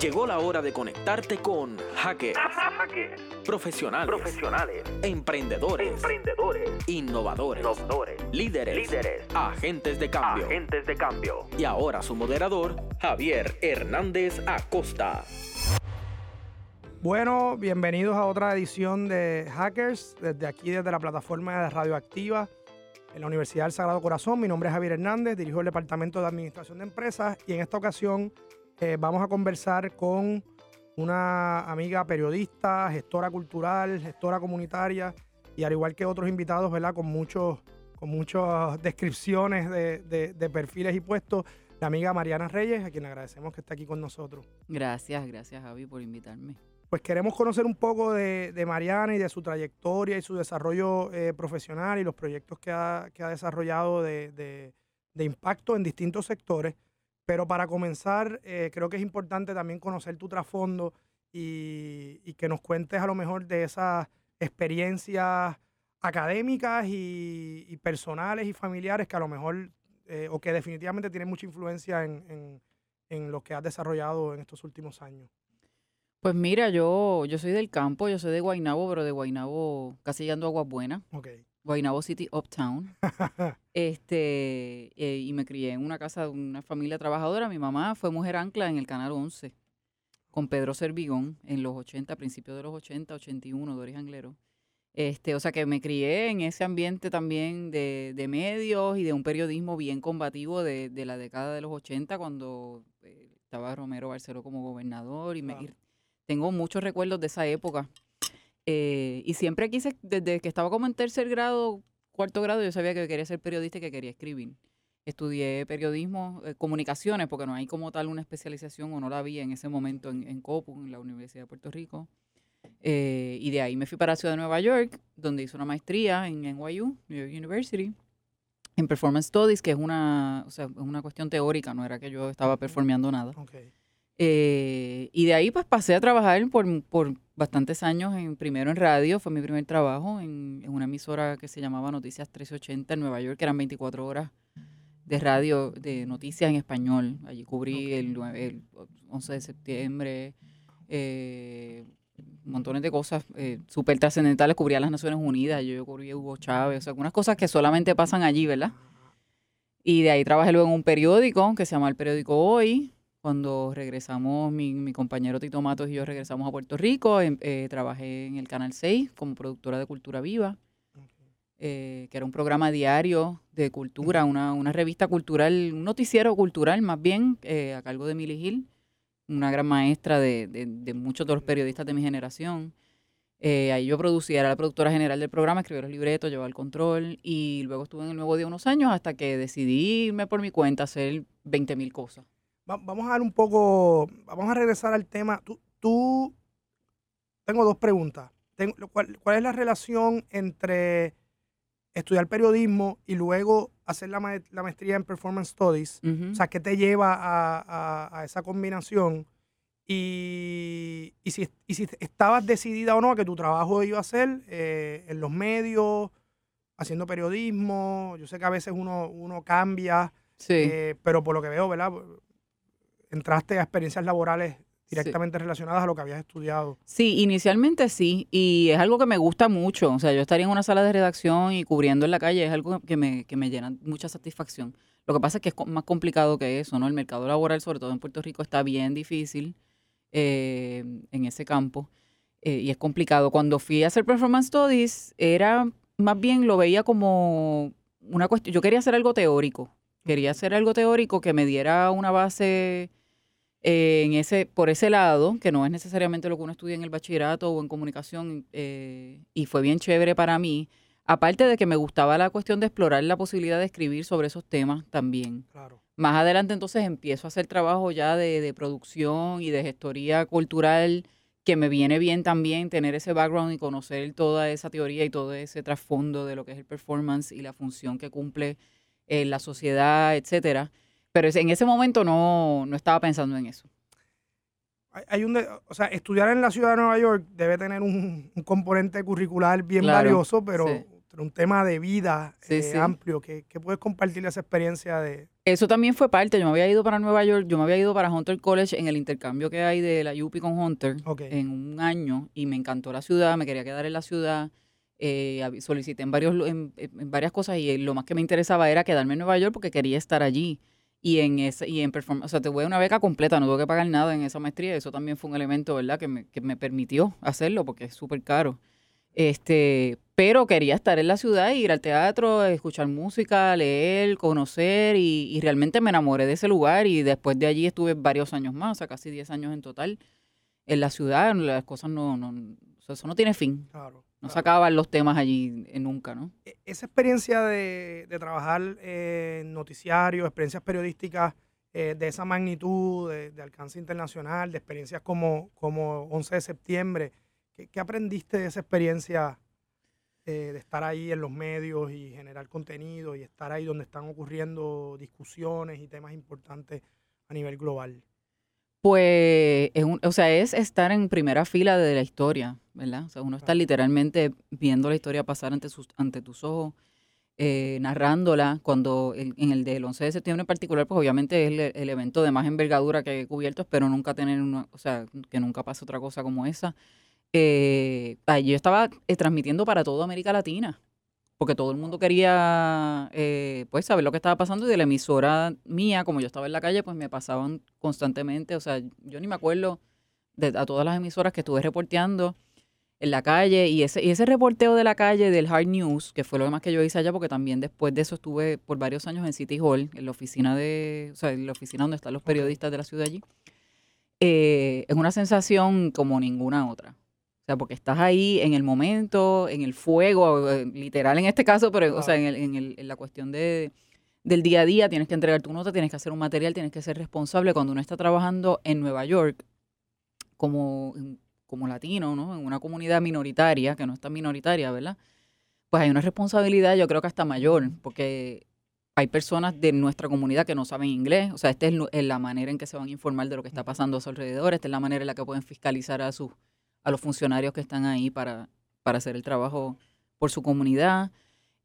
Llegó la hora de conectarte con hackers, profesionales, profesionales, emprendedores, emprendedores, innovadores, innovadores, líderes, líderes, agentes de cambio. agentes de cambio. Y ahora su moderador, Javier Hernández Acosta. Bueno, bienvenidos a otra edición de Hackers, desde aquí, desde la plataforma de Radioactiva en la Universidad del Sagrado Corazón. Mi nombre es Javier Hernández, dirijo el Departamento de Administración de Empresas y en esta ocasión eh, vamos a conversar con una amiga periodista, gestora cultural, gestora comunitaria y al igual que otros invitados, ¿verdad? Con, muchos, con muchas descripciones de, de- de perfiles y puestos, la amiga Mariana Reyes, a quien agradecemos que esté aquí con nosotros. Gracias, gracias Javi por invitarme. Pues queremos conocer un poco de, de Mariana y de su trayectoria y su desarrollo eh, profesional y los proyectos que ha, que ha desarrollado de, de- de impacto en distintos sectores. Pero para comenzar, eh, creo que es importante también conocer tu trasfondo y, y que nos cuentes a lo mejor de esas experiencias académicas y, y personales y familiares que a lo mejor, eh, o que definitivamente tienen mucha influencia en, en- en lo que has desarrollado en estos últimos años. Pues mira, yo, yo soy del campo, yo soy de Guaynabo, pero de Guaynabo casi llegando a Aguas Buenas, Ok. Guaynabo City Uptown. Este, eh, y me crié en una casa de una familia trabajadora. Mi mamá fue mujer ancla en el Canal 11 con Pedro Servigón en los 80, principios de los 80, 81, Doris Anglero. Este, o sea que me crié en ese ambiente también de, de medios y de un periodismo bien combativo de, de la década de los 80 cuando eh, estaba Romero Barceló como gobernador y, me, y tengo muchos recuerdos de esa época. Eh, y siempre quise, desde que estaba como en tercer grado, cuarto grado, yo sabía que quería ser periodista y que quería escribir. Estudié periodismo, eh, comunicaciones, porque no hay como tal una especialización, o no la había en ese momento en, en COPU, en la Universidad de Puerto Rico. Eh, y de ahí me fui para la ciudad de Nueva York, donde hice una maestría en NYU, New York University, en Performance Studies, que es una, o sea, es una cuestión teórica, no era que yo estaba performeando nada. Ok. Eh, y de ahí pues pasé a trabajar por, por bastantes años, en, primero en radio, fue mi primer trabajo, en, en una emisora que se llamaba Noticias 1380 en Nueva York, que eran 24 horas de radio, de noticias en español. Allí cubrí el, el 11 de septiembre, eh, montones de cosas eh, súper trascendentales, cubría las Naciones Unidas, yo, yo cubrí a Hugo Chávez, o sea, algunas cosas que solamente pasan allí, ¿verdad? Y de ahí trabajé luego en un periódico que se llama el periódico Hoy. Cuando regresamos, mi, mi compañero Tito Matos y yo regresamos a Puerto Rico, em- eh, trabajé en el Canal 6 como productora de Cultura Viva, eh, que era un programa diario de cultura, una, una revista cultural, un noticiero cultural más bien, eh, a cargo de Milly Gil, una gran maestra de, de- de muchos de los periodistas de mi generación. Eh, ahí yo producía, era la productora general del programa, escribía los libretos, llevaba el control y luego estuve en el Nuevo Día unos años hasta que decidí irme por mi cuenta a hacer 20 mil cosas. Va- vamos a dar un poco, vamos a regresar al tema. Tú, tú- tengo dos preguntas. Tengo- cual- ¿Cuál es la relación entre estudiar periodismo y luego hacer la, ma- la maestría en Performance Studies? O sea, ¿qué te lleva a, a- a esa combinación? Y, y si, y si estabas decidida o no a que tu trabajo iba a ser eh, en los medios, haciendo periodismo. Yo sé que a veces uno, uno cambia, sí. eh, pero por lo que veo, ¿verdad? Entraste a experiencias laborales Sí. directamente relacionadas a lo que habías estudiado. Sí, inicialmente sí, y es algo que me gusta mucho. O sea, yo estaría en una sala de redacción y cubriendo en la calle es algo que me, que me llena mucha satisfacción. Lo que pasa es que es más complicado que eso, ¿no? El mercado laboral, sobre todo en Puerto Rico, está bien difícil eh, en ese campo eh, y es complicado. Cuando fui a hacer Performance Studies, era más bien lo veía como una cuestión. Yo quería hacer algo teórico. Quería hacer algo teórico que me diera una base eh, en ese, por ese lado, que no es necesariamente lo que uno estudia en el bachillerato o en comunicación, eh, y fue bien chévere para mí. Aparte de que me gustaba la cuestión de explorar la posibilidad de escribir sobre esos temas también. Claro. Más adelante entonces empiezo a hacer trabajo ya de, de producción y de gestoría cultural, que me viene bien también tener ese background y conocer toda esa teoría y todo ese trasfondo de lo que es el performance y la función que cumple en la sociedad, etcétera. Pero en ese momento no, no estaba pensando en eso. Hay, un, de- o sea, estudiar en la ciudad de Nueva York debe tener un, un componente curricular bien Claro, valioso, pero sí. un tema de vida Sí, eh, sí. amplio. ¿Qué, qué puedes compartir esa experiencia de...? Eso también fue parte. Yo me había ido para Nueva York, yo me había ido para Hunter College en el intercambio que hay de la UP con Hunter en un año y me encantó la ciudad, me quería quedar en la ciudad. eh, solicité en, varios, en varias cosas y eh, lo más que me interesaba era quedarme en Nueva York porque quería estar allí. Y en ese, y en performance, o sea, te voy a una beca completa, no tuve que pagar nada en esa maestría. Eso también fue un elemento, ¿verdad?, que me, que me permitió hacerlo porque es súper caro. Este, pero quería estar en la ciudad, ir al teatro, escuchar música, leer, conocer y, y realmente me enamoré de ese lugar y después de allí estuve varios años más, o sea, casi 10 años en total en la ciudad. Las cosas no, no eso no tiene fin. Claro, No se acaban los temas allí eh, nunca, ¿no? E- Esa experiencia de, de trabajar eh, en noticiarios, experiencias periodísticas eh, de esa magnitud, de, de alcance internacional, de experiencias como, como 11 de septiembre, ¿qué, qué aprendiste de esa experiencia eh, de estar ahí en los medios y generar contenido y estar ahí donde están ocurriendo discusiones y temas importantes a nivel global? Pues, es un- o sea, es estar en primera fila de la historia, ¿verdad? O sea, uno está literalmente viendo la historia pasar ante, sus, ante tus ojos, eh, narrándola, cuando el- en el del 11 de septiembre en particular, pues obviamente es el, el evento de más envergadura que he cubierto, espero nunca tener una, o sea, que nunca pase otra cosa como esa. Eh, yo estaba eh, transmitiendo para toda América Latina, porque todo el mundo quería eh, pues saber lo que estaba pasando y de la emisora mía, como yo estaba en la calle, pues me pasaban constantemente, o sea, yo ni me acuerdo de a todas las emisoras que estuve reporteando en la calle y ese, y ese reporteo de la calle del Hard News, que fue lo más que yo hice allá, porque también después de eso estuve por varios años en City Hall, en la oficina de, o sea, en la oficina donde están los periodistas de la ciudad allí, eh, es una sensación como ninguna otra. O sea, porque estás ahí en el momento, en el fuego, eh, literal en este caso, pero, o sea, en, el- en el- en la cuestión de, del día a día, tienes que entregar tu nota, tienes que hacer un material, tienes que ser responsable. Cuando uno está trabajando en Nueva York, como, como latino, ¿no? En una comunidad minoritaria, que no es tan minoritaria, ¿verdad? Pues hay una responsabilidad, yo creo que hasta mayor, porque hay personas de nuestra comunidad que no saben inglés. O sea, esta es la manera en que se van a informar de lo que está pasando a su alrededor. Esta es la manera en la que pueden fiscalizar a sus a los funcionarios que están ahí para, para hacer el trabajo por su comunidad.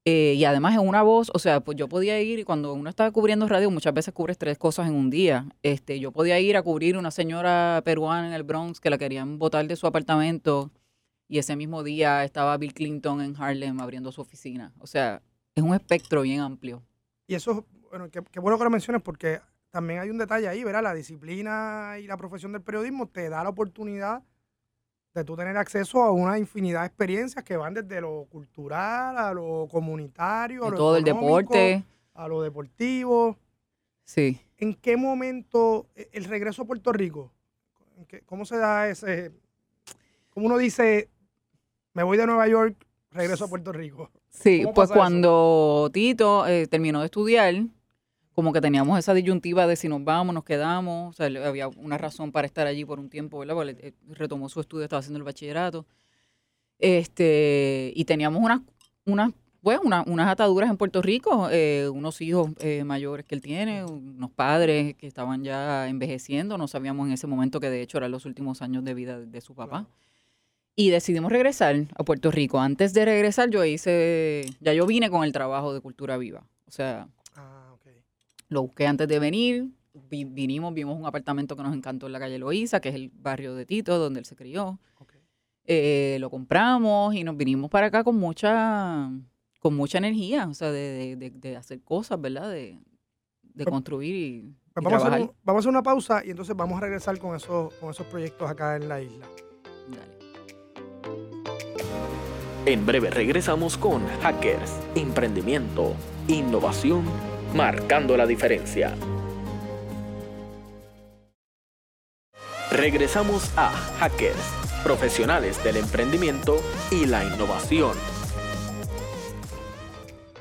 Eh, y además es una voz, o sea, pues yo podía ir y cuando uno está cubriendo radio, muchas veces cubres tres cosas en un día. Este, yo podía ir a cubrir una señora peruana en el Bronx que la querían botar de su apartamento y ese mismo día estaba Bill Clinton en Harlem abriendo su oficina. O sea, es un espectro bien amplio. Y eso, bueno, qué, qué bueno que lo menciones porque también hay un detalle ahí, ¿verdad? La disciplina y la profesión del periodismo te da la oportunidad de tú tener acceso a una infinidad de experiencias que van desde lo cultural a lo comunitario, a lo todo el deporte. a lo deportivo. Sí. ¿En qué momento e- el regreso a Puerto Rico? ¿En qué- ¿Cómo se da ese? ¿Cómo uno dice, me voy de Nueva York, regreso a Puerto Rico? Sí, ¿Cómo pues eso? cuando Tito eh, terminó de estudiar, como que teníamos esa disyuntiva de si nos vamos, nos quedamos, o sea, había una razón para estar allí por un tiempo, ¿verdad? Porque eh, retomó su estudio, estaba haciendo el bachillerato. Este, y teníamos unas, unas, pues, una- unas ataduras en Puerto Rico, eh, unos hijos eh, mayores que él tiene, unos padres que estaban ya envejeciendo, no sabíamos en ese momento que de hecho eran los últimos años de vida de su papá. Y decidimos regresar a Puerto Rico. Antes de regresar, yo hice, ya yo vine con el trabajo de Cultura Viva. O sea. Lo busqué antes de venir. vi- vinimos, vimos un apartamento que nos encantó en la calle Loíza, que es el barrio de Tito, donde él se crió. Eh, lo compramos y nos vinimos para acá con mucha, con mucha energía, o sea, de, de- de- de hacer cosas, ¿verdad? De, de Pues- construir y, Pues y vamos, a hacer un- vamos a hacer una pausa y entonces vamos a regresar con esos, con esos proyectos acá en la isla. Dale. En breve regresamos con Hackers, Emprendimiento, Innovación, Marcando la Diferencia. Regresamos a Hackers, Profesionales del Emprendimiento y la Innovación.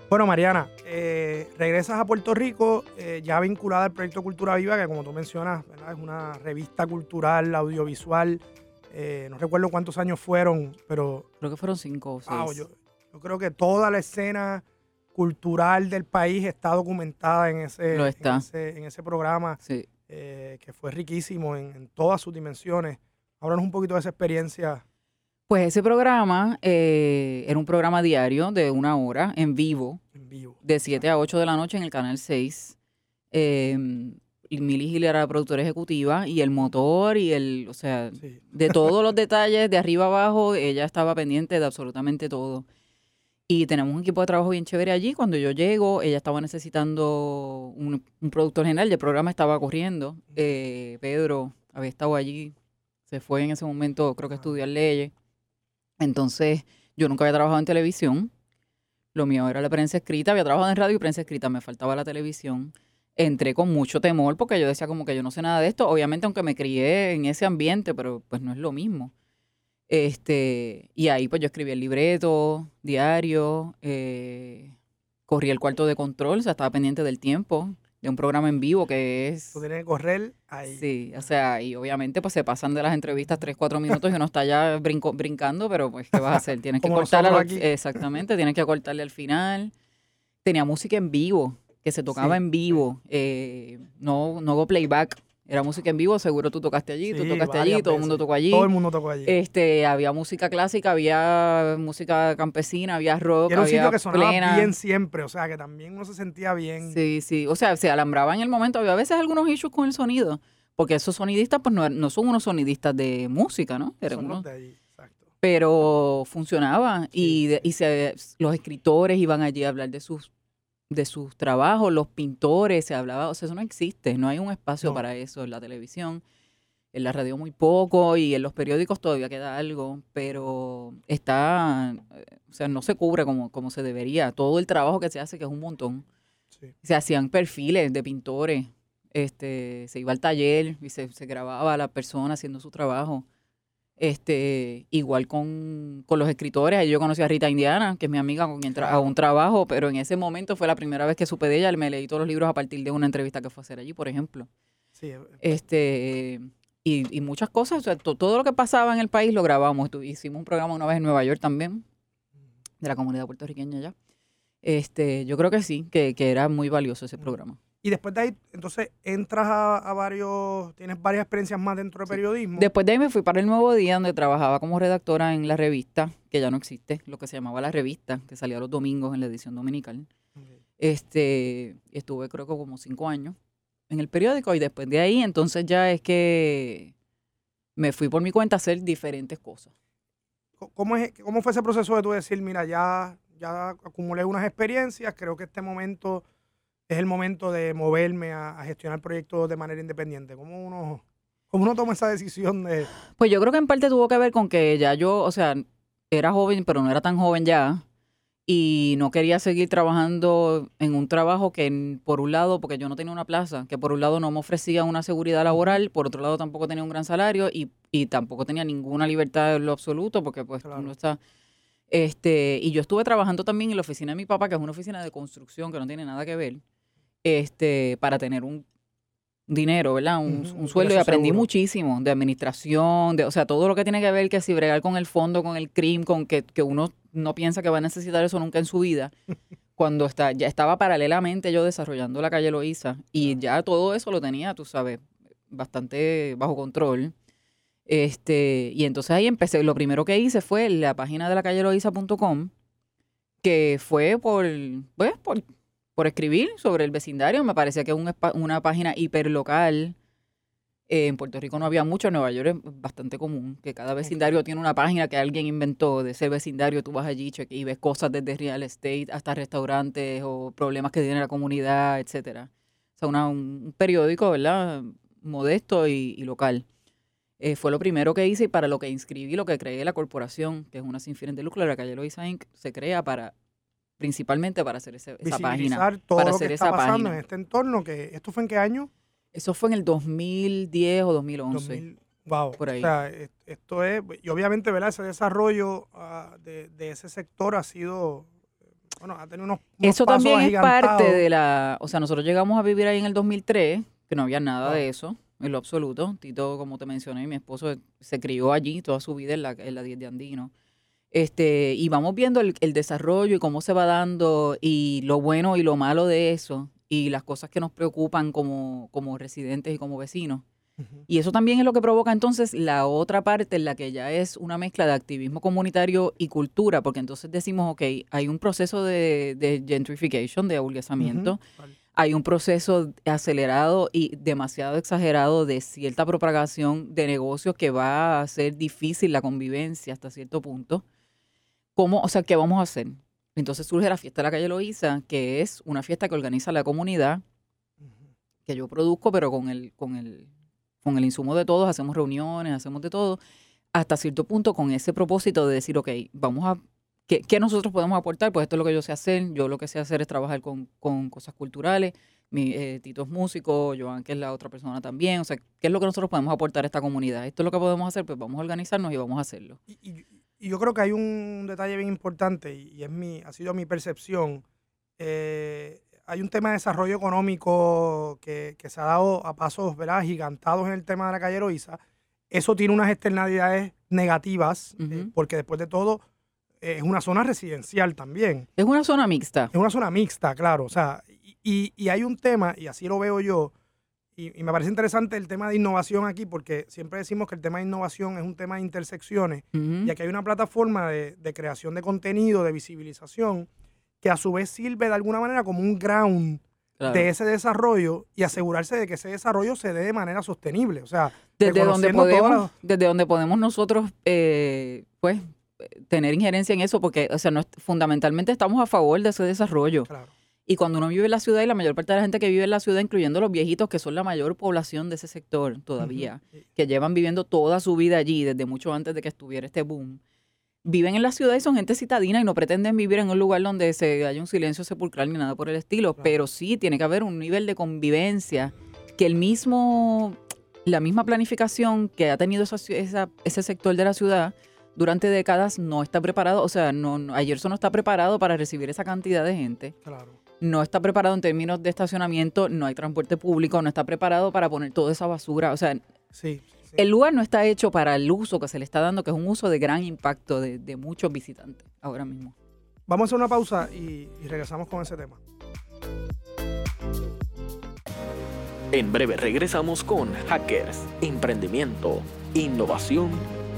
Bueno, Mariana, eh, regresas a Puerto Rico eh, ya vinculada al proyecto Cultura Viva, que como tú mencionas, ¿verdad? es una revista cultural, audiovisual. eh, no recuerdo cuántos años fueron, pero Creo que fueron cinco o seis. yo, yo creo que toda la escena cultural del país está documentada en ese, Lo está. En, ese en ese programa, Sí. eh, que fue riquísimo en, en todas sus dimensiones. Háblanos un poquito de esa experiencia. Pues ese programa eh, era un programa diario de una hora en vivo, En vivo. de 7 a 8 de la noche en el Canal 6. Eh, y Millie Gil era la productora ejecutiva y el motor y el, o sea, Sí. de todos los detalles, de arriba abajo, ella estaba pendiente de absolutamente todo. Y tenemos un equipo de trabajo bien chévere allí. Cuando yo llego, ella estaba necesitando un, un productor general, y el programa estaba corriendo. Eh, Pedro había estado allí, se fue en ese momento, creo que a estudiar leyes. Entonces, yo nunca había trabajado en televisión. Lo mío era la prensa escrita, había trabajado en radio y prensa escrita, me faltaba la televisión. Entré con mucho temor porque yo decía como que yo no sé nada de esto, obviamente aunque me crié en ese ambiente, pero pues no es lo mismo. Este, y ahí pues yo escribí el libreto, diario, eh, corrí el cuarto de control, o sea, estaba pendiente del tiempo, de un programa en vivo que es... Tú tienes que correr ahí. Sí, o sea, y obviamente pues se pasan de las entrevistas 3, 4 minutos y uno está ya brinco- brincando, pero pues ¿qué vas a hacer? Tienes que al- aquí. exactamente, tienes que cortarle al final. Tenía música en vivo, que se tocaba Sí, en vivo, eh, no, no hubo playback, era música en vivo, seguro tú tocaste allí, tú Sí, tocaste varias allí, todo el mundo tocó allí. Todo el mundo tocó allí. Este, había música clásica, había música campesina, había rock, y era un había sitio que sonaba plena. bien siempre, o sea, que también uno se sentía bien. Sí, sí. O sea, se alambraba en el momento. Había a veces algunos issues con el sonido. Porque esos sonidistas, pues no, no son unos sonidistas de música, ¿no? Eran Son los unos- de allí, exacto. pero funcionaba. Y, Sí, y se, los escritores iban allí a hablar de sus de sus trabajos, los pintores, se hablaba, o sea, eso no existe, no hay un espacio No. para eso en la televisión, en la radio muy poco y en los periódicos todavía queda algo, pero está, o sea, no se cubre como, como se debería. Todo el trabajo que se hace, que es un montón, Sí. se hacían perfiles de pintores, este, se iba al taller y se, se grababa a la persona haciendo su trabajo. Este, igual con, con los escritores, ahí yo conocí a Rita Indiana, que es mi amiga con quien hago un trabajo, pero en ese momento fue la primera vez que supe de ella, me leí todos los libros a partir de una entrevista que fue a hacer allí, por ejemplo. Sí, Este, y, y muchas cosas, o sea, to- todo lo que pasaba en el país lo grabamos. Tu- Hicimos un programa una vez en Nueva York también, de la comunidad puertorriqueña allá. Este, yo creo que sí, que, que era muy valioso ese programa. Y después de ahí, entonces entras a, a varios, tienes varias experiencias más dentro de Sí. periodismo. Después de ahí me fui para el Nuevo Día, donde trabajaba como redactora en la revista, que ya no existe, lo que se llamaba La Revista, que salía los domingos en la edición dominical. Este, estuve creo que como cinco años en el periódico y después de ahí entonces ya es que me fui por mi cuenta a hacer diferentes cosas. Co- ¿Cómo, es, ¿Cómo fue ese proceso de tú decir, mira, ya, ya acumulé unas experiencias, creo que este momento es el momento de moverme a, a gestionar proyectos de manera independiente? ¿Cómo uno, cómo uno toma esa decisión de... Pues yo creo que en parte tuvo que ver con que ya yo, o sea, era joven, pero no era tan joven ya. Y no quería seguir trabajando en un trabajo que, por un lado, porque yo no tenía una plaza, que por un lado no me ofrecía una seguridad laboral, por otro lado tampoco tenía un gran salario y, y tampoco tenía ninguna libertad en lo absoluto, porque pues Claro. uno está... Este, y yo estuve trabajando también en la oficina de mi papá, que es una oficina de construcción que no tiene nada que ver, este, para tener un dinero, ¿verdad? Un, un un sueldo y aprendí seguro. muchísimo de administración, de, o sea, todo lo que tiene que ver que si bregar con el fondo, con el crimen, con que, que uno no piensa que va a necesitar eso nunca en su vida. Cuando está, ya estaba paralelamente yo desarrollando la calle Loíza y ya todo eso lo tenía, tú sabes, bastante bajo control. Este, y entonces ahí empecé, lo primero que hice fue la página de la calle que fue por, pues, por, por escribir sobre el vecindario. Me parecía que es un una página hiperlocal. Eh, en Puerto Rico no había mucho, en Nueva York es bastante común, que cada vecindario tiene una página que alguien inventó de ese vecindario. Tú vas allí cheque- y ves cosas desde real estate hasta restaurantes o problemas que tiene la comunidad, etcétera. O sea, una- un, un periódico, ¿verdad? Modesto y, y local. Eh, fue lo primero que hice y para lo que inscribí, lo que creé la corporación, que es una sin fines de lucro, la calle Loiza Inc., se crea para, principalmente para hacer ese- esa página. todo para lo hacer que está esa pasando página. en este entorno, que esto fue en qué año? Eso fue en el 2010 o 2011. 2000, wow. por ahí. O sea, es- esto es, y obviamente, ¿verdad? Ese desarrollo ah, de, de ese sector ha sido, bueno, ha tenido unos, unos Eso pasos también es parte de la... O sea, nosotros llegamos a vivir ahí en el 2003, que no había nada de eso, en lo absoluto. Tito, como te mencioné, mi esposo se crió allí toda su vida en la, en la 10 de Andino. Este, y vamos viendo el, el desarrollo y cómo se va dando y lo bueno y lo malo de eso y las cosas que nos preocupan como, como residentes y como vecinos. Y eso también es lo que provoca entonces la otra parte en la que ya es una mezcla de activismo comunitario y cultura, porque entonces decimos, ok, hay un proceso de, de gentrification, de aburguesamiento, hay un proceso acelerado y demasiado exagerado de cierta propagación de negocios que va a hacer difícil la convivencia hasta cierto punto. ¿Cómo, o sea, qué vamos a hacer? Entonces surge la fiesta de la calle Loíza, que es una fiesta que organiza la comunidad, que yo produzco, pero con el, con el, con el insumo de todos, hacemos reuniones, hacemos de todo, hasta cierto punto con ese propósito de decir, ok, vamos a, ¿qué, nosotros podemos aportar? Pues esto es lo que yo sé hacer, yo lo que sé hacer es trabajar con, cosas culturales, mi eh, Tito es músico, Joan que es la otra persona también, o sea, ¿qué es lo que nosotros podemos aportar a esta comunidad? Esto es lo que podemos hacer, pues vamos a organizarnos y vamos a hacerlo. Y, yo creo que hay un detalle bien importante y, es mi, ha sido mi percepción. Eh, hay un tema de desarrollo económico que, se ha dado a pasos ¿verdad? gigantados en el tema de la calle Eloísa. Eso tiene unas externalidades negativas, eh, porque después de todo eh, es una zona residencial también. Es una zona mixta. Es una zona mixta, claro. O sea, y, hay un tema, y así lo veo yo, y, me parece interesante el tema de innovación aquí, porque siempre decimos que el tema de innovación es un tema de intersecciones, y aquí hay una plataforma de, de creación de contenido, de visibilización, que a su vez sirve de alguna manera como un ground de ese desarrollo y asegurarse de que ese desarrollo se dé de manera sostenible. O sea, desde donde podemos, desde donde podemos nosotros, eh, pues, tener injerencia en eso, porque, o sea, no, fundamentalmente estamos a favor de ese desarrollo. Y cuando uno vive en la ciudad y la mayor parte de la gente que vive en la ciudad, incluyendo los viejitos, que son la mayor población de ese sector todavía, que llevan viviendo toda su vida allí desde mucho antes de que estuviera este boom, viven en la ciudad y son gente citadina y no pretenden vivir en un lugar donde se haya un silencio sepulcral ni nada por el estilo, pero sí tiene que haber un nivel de convivencia que el mismo, la misma planificación que ha tenido ese sector de la ciudad durante décadas no está preparado, o sea, no, no, ayer no está preparado para recibir esa cantidad de gente. No está preparado en términos de estacionamiento, no hay transporte público, no está preparado para poner toda esa basura, o sea, sí. El lugar no está hecho para el uso que se le está dando, que es un uso de gran impacto de, muchos visitantes ahora mismo. Vamos a hacer una pausa y, y regresamos con ese tema. En breve regresamos con Hackers, Emprendimiento, Innovación,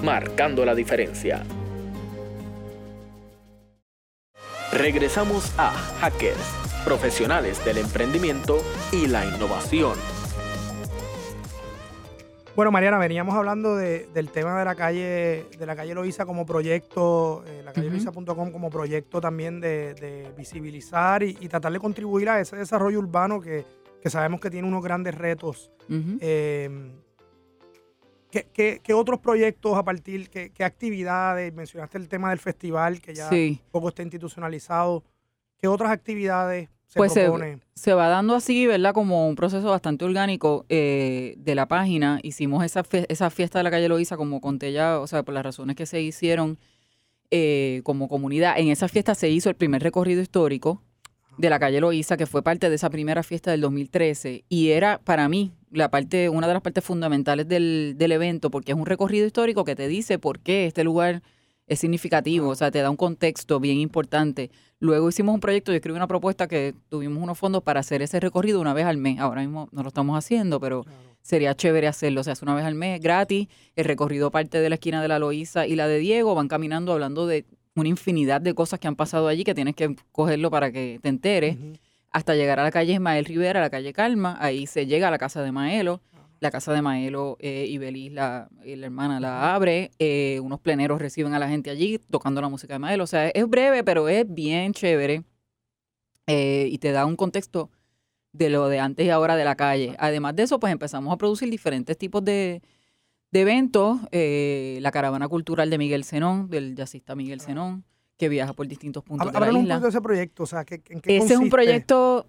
marcando la diferencia. Regresamos a Hackers, profesionales del emprendimiento y la innovación. Bueno, Mariana, veníamos hablando del tema de la calle, de la calle Loíza como proyecto, eh, la calle como proyecto también de, visibilizar y, tratar de contribuir a ese desarrollo urbano que, sabemos que tiene unos grandes retos. Em, ¿qué, otros proyectos a partir, qué, actividades? Mencionaste el tema del festival que ya poco está institucionalizado. ¿Qué otras actividades pues se, va dando así, ¿verdad? Como un proceso bastante orgánico eh, de la página. Hicimos esa, esa fiesta de la calle Loíza, como conté ya, o sea, por las razones que se hicieron eh, como comunidad. En esa fiesta se hizo el primer recorrido histórico de la calle Loíza, que fue parte de esa primera fiesta del 2013. Y era para mí la parte, una de las partes fundamentales del, del evento, porque es un recorrido histórico que te dice por qué este lugar es significativo, o sea, te da un contexto bien importante. Luego hicimos un proyecto, yo escribí una propuesta que tuvimos unos fondos para hacer ese recorrido una vez al mes. Ahora mismo no lo estamos haciendo, pero sería chévere hacerlo. O sea, es una vez al mes, gratis. El recorrido parte de la esquina de la Loíza y la de Diego. Van caminando hablando de una infinidad de cosas que han pasado allí que tienes que cogerlo para que te enteres. Hasta llegar a la calle Ismael Rivera, a la calle Calma. Ahí se llega a la casa de Maelo la casa de Maelo eh, y Belis, la, la, hermana, la abre. Eh, unos pleneros reciben a la gente allí tocando la música de Maelo. O sea, es breve, pero es bien chévere. Eh, y te da un contexto de lo de antes y ahora de la calle. Además de eso, pues empezamos a producir diferentes tipos de, eventos. la caravana cultural de Miguel Zenón, del jazzista Miguel Zenón, que viaja por distintos puntos de la isla. un de ese proyecto, o sea, ¿en qué Ese es un proyecto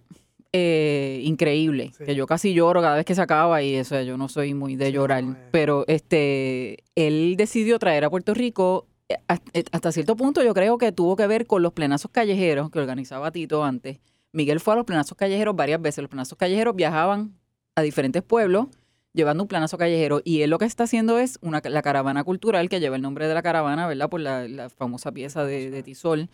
eh, increíble, que yo casi lloro cada vez que se acaba y eso, yo no soy muy de llorar, pero este, él decidió traer a Puerto Rico, eh, eh, hasta cierto punto yo creo que tuvo que ver con los plenazos callejeros que organizaba Tito antes. Miguel fue a los plenazos callejeros varias veces, los plenazos callejeros viajaban a diferentes pueblos llevando un planazo callejero y él lo que está haciendo es una, la caravana cultural que lleva el nombre de la caravana, ¿verdad? Por la, famosa pieza de, de Tisol.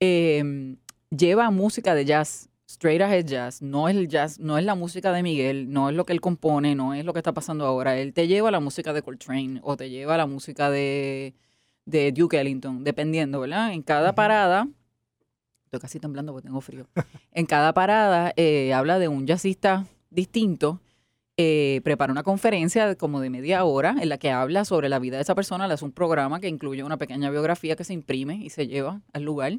Em, lleva música de jazz straight ahead jazz, no es el jazz, no es la música de Miguel, no es lo que él compone, no es lo que está pasando ahora. Él te lleva a la música de Coltrane o te lleva a la música de, de Duke Ellington, dependiendo, ¿verdad? En cada parada, estoy casi temblando porque tengo frío, en cada parada eh, habla de un jazzista distinto. eh, prepara una conferencia de como de media hora en la que habla sobre la vida de esa persona, le hace un programa que incluye una pequeña biografía que se imprime y se lleva al lugar.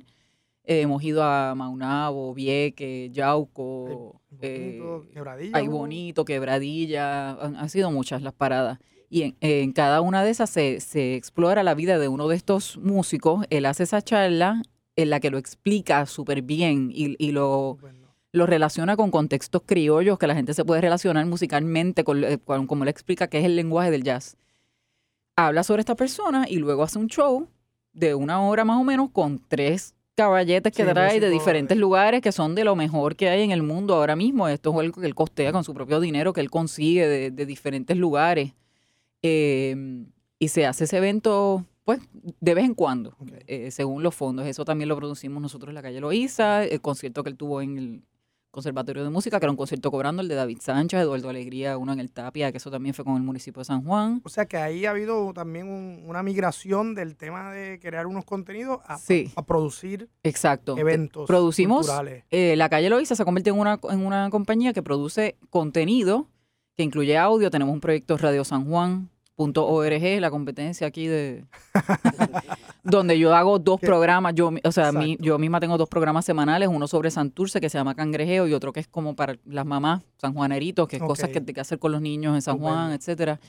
Eh, hemos ido a Maunabo, Vieques, Yauco, eh, Bonito, quebradilla. Ay hubo. Bonito, Quebradilla, han, han sido muchas las paradas. Y en, en cada una de esas se, se explora la vida de uno de estos músicos. Él hace esa charla en la que lo explica súper bien y, y lo, Bueno, lo relaciona con contextos criollos que la gente se puede relacionar musicalmente, con, eh, con- como le explica que es el lenguaje del jazz. Habla sobre esta persona y luego hace un show de una hora más o menos con tres caballetes que Sí, trae de diferentes lugares que son de lo mejor que hay en el mundo ahora mismo. Esto es algo que él costea con su propio dinero que él consigue de, de diferentes lugares. Eh, y se hace ese evento, pues, de vez en cuando, eh, según los fondos. Eso también lo producimos nosotros en la calle Loíza, el concierto que él tuvo en el Conservatorio de Música, que era un concierto cobrando, el de David Sánchez, Eduardo Alegría, uno en el Tapia, que eso también fue con el municipio de San Juan. O sea que ahí ha habido también un- una migración del tema de crear unos contenidos a, Sí. a producir Exacto. eventos producimos culturales. eh, la calle Loíza se ha convertido en una, en una compañía que produce contenido que incluye audio. Tenemos un proyecto Radio San Juan.org, la competencia aquí de donde yo hago dos programas, yo o sea, mi- yo misma tengo dos programas semanales, uno sobre Santurce que se llama Cangrejeo y otro que es como para las mamás sanjuaneritos, que es cosas que hay que hacer con los niños en San Juan, etcétera.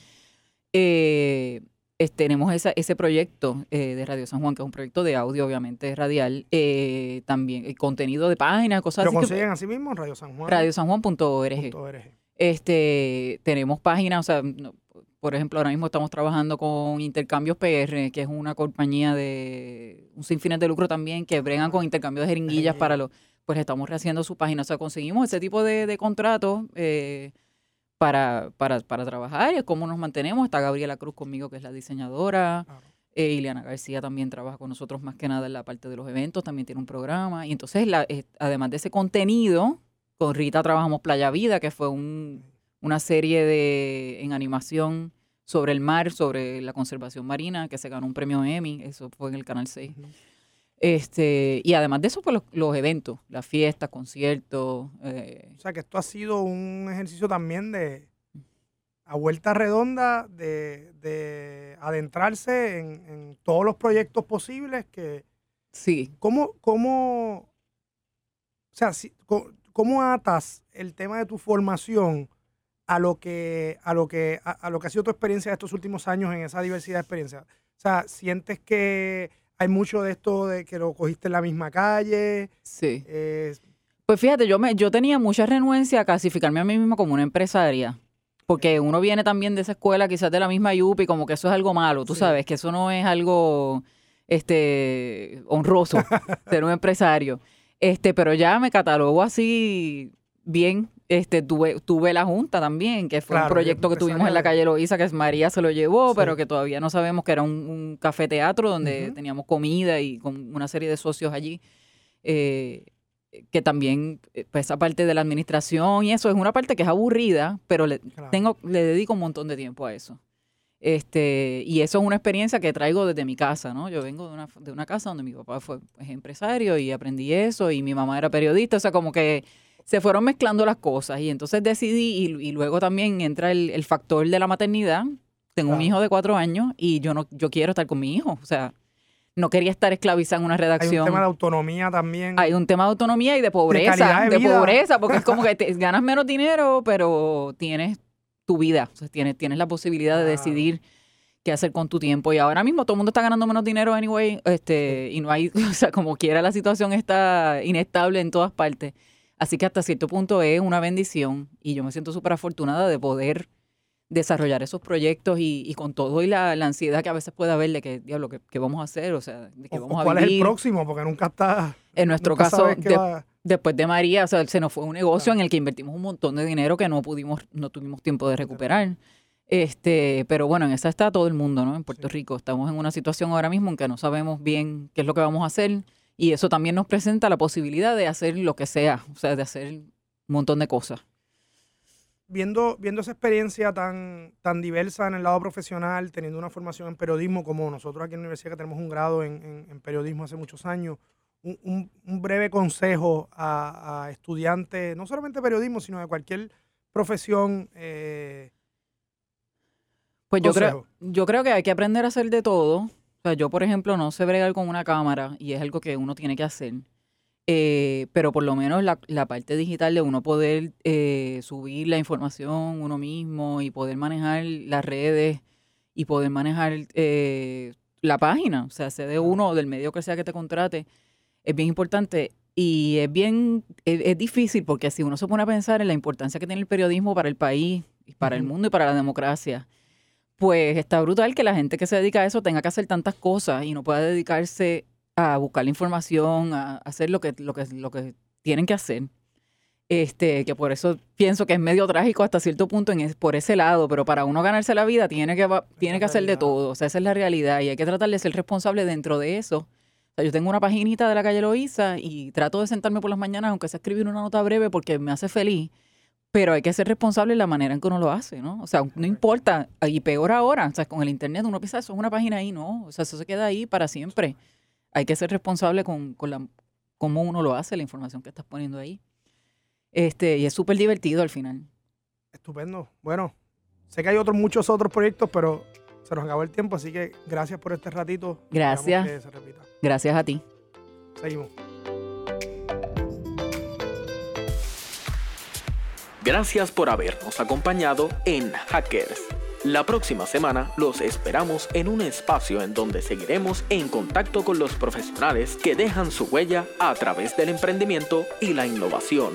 Eh, es- tenemos esa- ese proyecto eh, de Radio San Juan, que es un proyecto de audio, obviamente, radial, eh, también contenido de páginas, cosas Lo así. que- consiguen así mismo en Radio San Juan. radiosanjuan.org. punto org. Este, tenemos páginas, o sea, no, por ejemplo, ahora mismo estamos trabajando con Intercambios PR, que es una compañía de un sin fines de lucro también, que bregan con intercambio de jeringuillas para los, pues estamos rehaciendo su página. O sea, conseguimos ese tipo de, de contratos eh, para, para, para trabajar y cómo nos mantenemos. Está Gabriela Cruz conmigo, que es la diseñadora. Claro. Eh, Ileana García también trabaja con nosotros más que nada en la parte de los eventos, también tiene un programa. Y entonces, la, eh, además de ese contenido, con Rita trabajamos Playa Vida, que fue un, una serie de en animación sobre el mar, sobre la conservación marina, que se ganó un premio Emmy, eso fue en el Canal 6. Ujú. Este, y además de eso, pues los, los eventos, las fiestas, conciertos. eh, O sea que esto ha sido un ejercicio también de a vuelta redonda de, de adentrarse en, en todos los proyectos posibles que sí, ¿cómo, cómo o sea, si- cómo atas el tema de tu formación a lo que a lo que a, a lo que ha sido tu experiencia de estos últimos años en esa diversidad de experiencias? O sea, sientes que hay mucho de esto de que lo cogiste en la misma calle, sí. eh, Pues fíjate, yo me, yo tenía mucha renuencia a clasificarme a mí misma como una empresaria. Porque uno viene también de esa escuela, quizás de la misma YUPI, como que eso es algo malo, tú Sí. sabes, que eso no es algo este honroso ser un empresario. Este, pero ya me catalogo así bien. Este, tuve, tuve la junta también, que fue Claro, un proyecto que tuvimos en la calle Loíza, que es María se lo llevó, Sí. pero que todavía no sabemos que era un, un café teatro donde teníamos comida y con una serie de socios allí. Eh, que también, eh, pues esa parte de la administración y eso es una parte que es aburrida, pero le, Claro. tengo, le dedico un montón de tiempo a eso. Este, y eso es una experiencia que traigo desde mi casa, ¿no? Yo vengo de una, de una casa donde mi papá fue pues, empresario y aprendí eso, y mi mamá era periodista, o sea, como que se fueron mezclando las cosas. Y entonces decidí, y, y luego también entra el, el factor de la maternidad. Tengo un hijo de cuatro años y yo no, yo quiero estar con mi hijo. O sea, no quería estar esclavizada en una hay redacción. un tema de autonomía también. Hay un tema de autonomía y de pobreza, de pobreza, porque es como que te- ganas menos dinero, pero tienes tu vida, o sea, tienes, tienes la posibilidad de decidir qué hacer con tu tiempo. Y ahora mismo todo el mundo está ganando menos dinero anyway, este, y no hay, o sea, como quiera la situación está inestable en todas partes. Así que hasta cierto punto es una bendición y yo me siento súper afortunada de poder desarrollar esos proyectos y, y con todo y la, la ansiedad que a veces puede haber de que, diablo, ¿qué, qué vamos a hacer? O sea, de qué O- vamos a ¿Cuál es el próximo? Porque nunca está. En nuestro caso, de- va- después de María, o sea, se nos fue un negocio en el que invertimos un montón de dinero que no pudimos, no tuvimos tiempo de recuperar. Este, pero bueno, en esa está todo el mundo, ¿no? En Puerto Sí. Rico estamos en una situación ahora mismo en que no sabemos bien qué es lo que vamos a hacer Y eso también nos presenta la posibilidad de hacer lo que sea, o sea, de hacer un montón de cosas. Viendo, viendo esa experiencia tan, tan diversa en el lado profesional, teniendo una formación en periodismo, como nosotros aquí en la universidad que tenemos un grado en, periodismo hace muchos años, un, breve consejo a, estudiantes, no solamente de periodismo, sino de cualquier profesión. Eh, pues yo creo, yo creo que hay que aprender a hacer de todo o sea, yo, por ejemplo, no sé bregar con una cámara y es algo que uno tiene que hacer. Eh, pero por lo menos la, parte digital de uno poder eh, subir la información uno mismo y poder manejar las redes y poder manejar eh, la página, o sea, sea de uno o del medio que sea que te contrate, es bien importante y es bien, es, difícil porque si uno se pone a pensar en la importancia que tiene el periodismo para el país, para el mundo y para la democracia, pues está brutal que la gente que se dedica a eso tenga que hacer tantas cosas y no pueda dedicarse a buscar la información, a hacer lo que, lo que, lo que tienen que hacer. Este, que por eso pienso que es medio trágico hasta cierto punto en por ese lado, pero para uno ganarse la vida tiene que, tiene que hacer de todo, o sea, esa es la realidad y hay que tratar de ser responsable dentro de eso. O sea, yo tengo una paginita de la calle Loíza y trato de sentarme por las mañanas, aunque sea escribir una nota breve porque me hace feliz, pero hay que ser responsable en la manera en que uno lo hace, ¿no? O sea, no importa, y peor ahora, o sea, con el internet uno piensa, eso es una página ahí, ¿no? O sea, eso se queda ahí para siempre. Hay que ser responsable con, con la, cómo uno lo hace, la información que estás poniendo ahí. Este, y es súper divertido al final. Estupendo. Bueno, sé que hay otros, muchos otros proyectos, pero se nos acabó el tiempo, así que gracias por este ratito. Gracias. Gracias a ti. Seguimos. Gracias por habernos acompañado en Hackers. La próxima semana los esperamos en un espacio en donde seguiremos en contacto con los profesionales que dejan su huella a través del emprendimiento y la innovación.